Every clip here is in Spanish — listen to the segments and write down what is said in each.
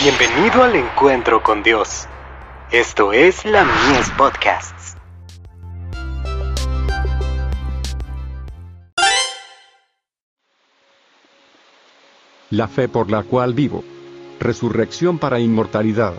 Bienvenido al encuentro con Dios. Esto es la Mies Podcasts. La fe por la cual vivo. Resurrección para inmortalidad.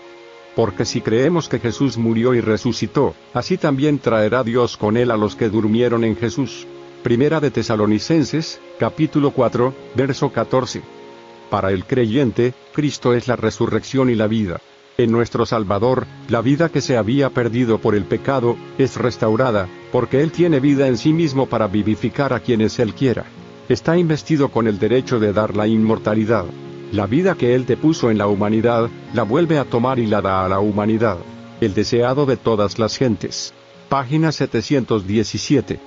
Porque si creemos que Jesús murió y resucitó, así también traerá Dios con él a los que durmieron en Jesús. Primera de Tesalonicenses, capítulo 4, verso 14. Para el creyente, Cristo es la resurrección y la vida. En nuestro Salvador, la vida que se había perdido por el pecado, es restaurada, porque Él tiene vida en sí mismo para vivificar a quienes Él quiera. Está investido con el derecho de dar la inmortalidad. La vida que Él te puso en la humanidad, la vuelve a tomar y la da a la humanidad. El deseado de todas las gentes. Página 717.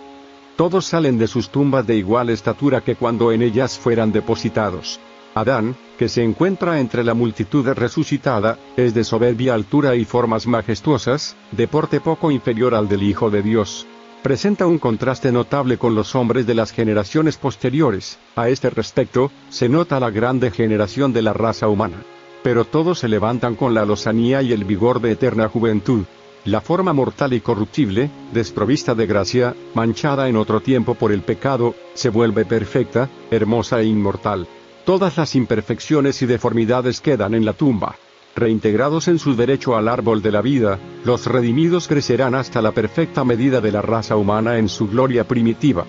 Todos salen de sus tumbas de igual estatura que cuando en ellas fueran depositados. Adán, que se encuentra entre la multitud resucitada, es de soberbia altura y formas majestuosas, de porte poco inferior al del Hijo de Dios. Presenta un contraste notable con los hombres de las generaciones posteriores. A este respecto, se nota la grande generación de la raza humana. Pero todos se levantan con la lozanía y el vigor de eterna juventud. La forma mortal y corruptible, desprovista de gracia, manchada en otro tiempo por el pecado, se vuelve perfecta, hermosa e inmortal. Todas las imperfecciones y deformidades quedan en la tumba. Reintegrados en su derecho al árbol de la vida, los redimidos crecerán hasta la perfecta medida de la raza humana en su gloria primitiva.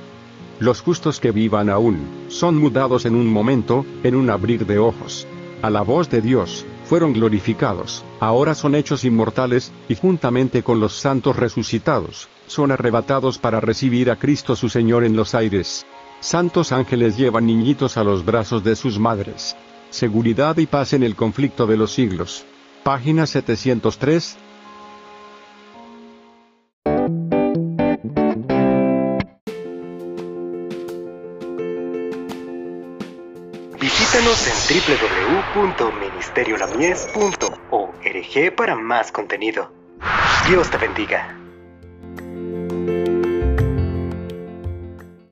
Los justos que vivan aún, son mudados en un momento, en un abrir de ojos. A la voz de Dios, fueron glorificados, ahora son hechos inmortales, y juntamente con los santos resucitados, son arrebatados para recibir a Cristo su Señor en los aires. Santos ángeles llevan niñitos a los brazos de sus madres. Seguridad y paz en el conflicto de los siglos. Página 703. Visítanos en www.ministeriolamies.org para más contenido. Dios te bendiga.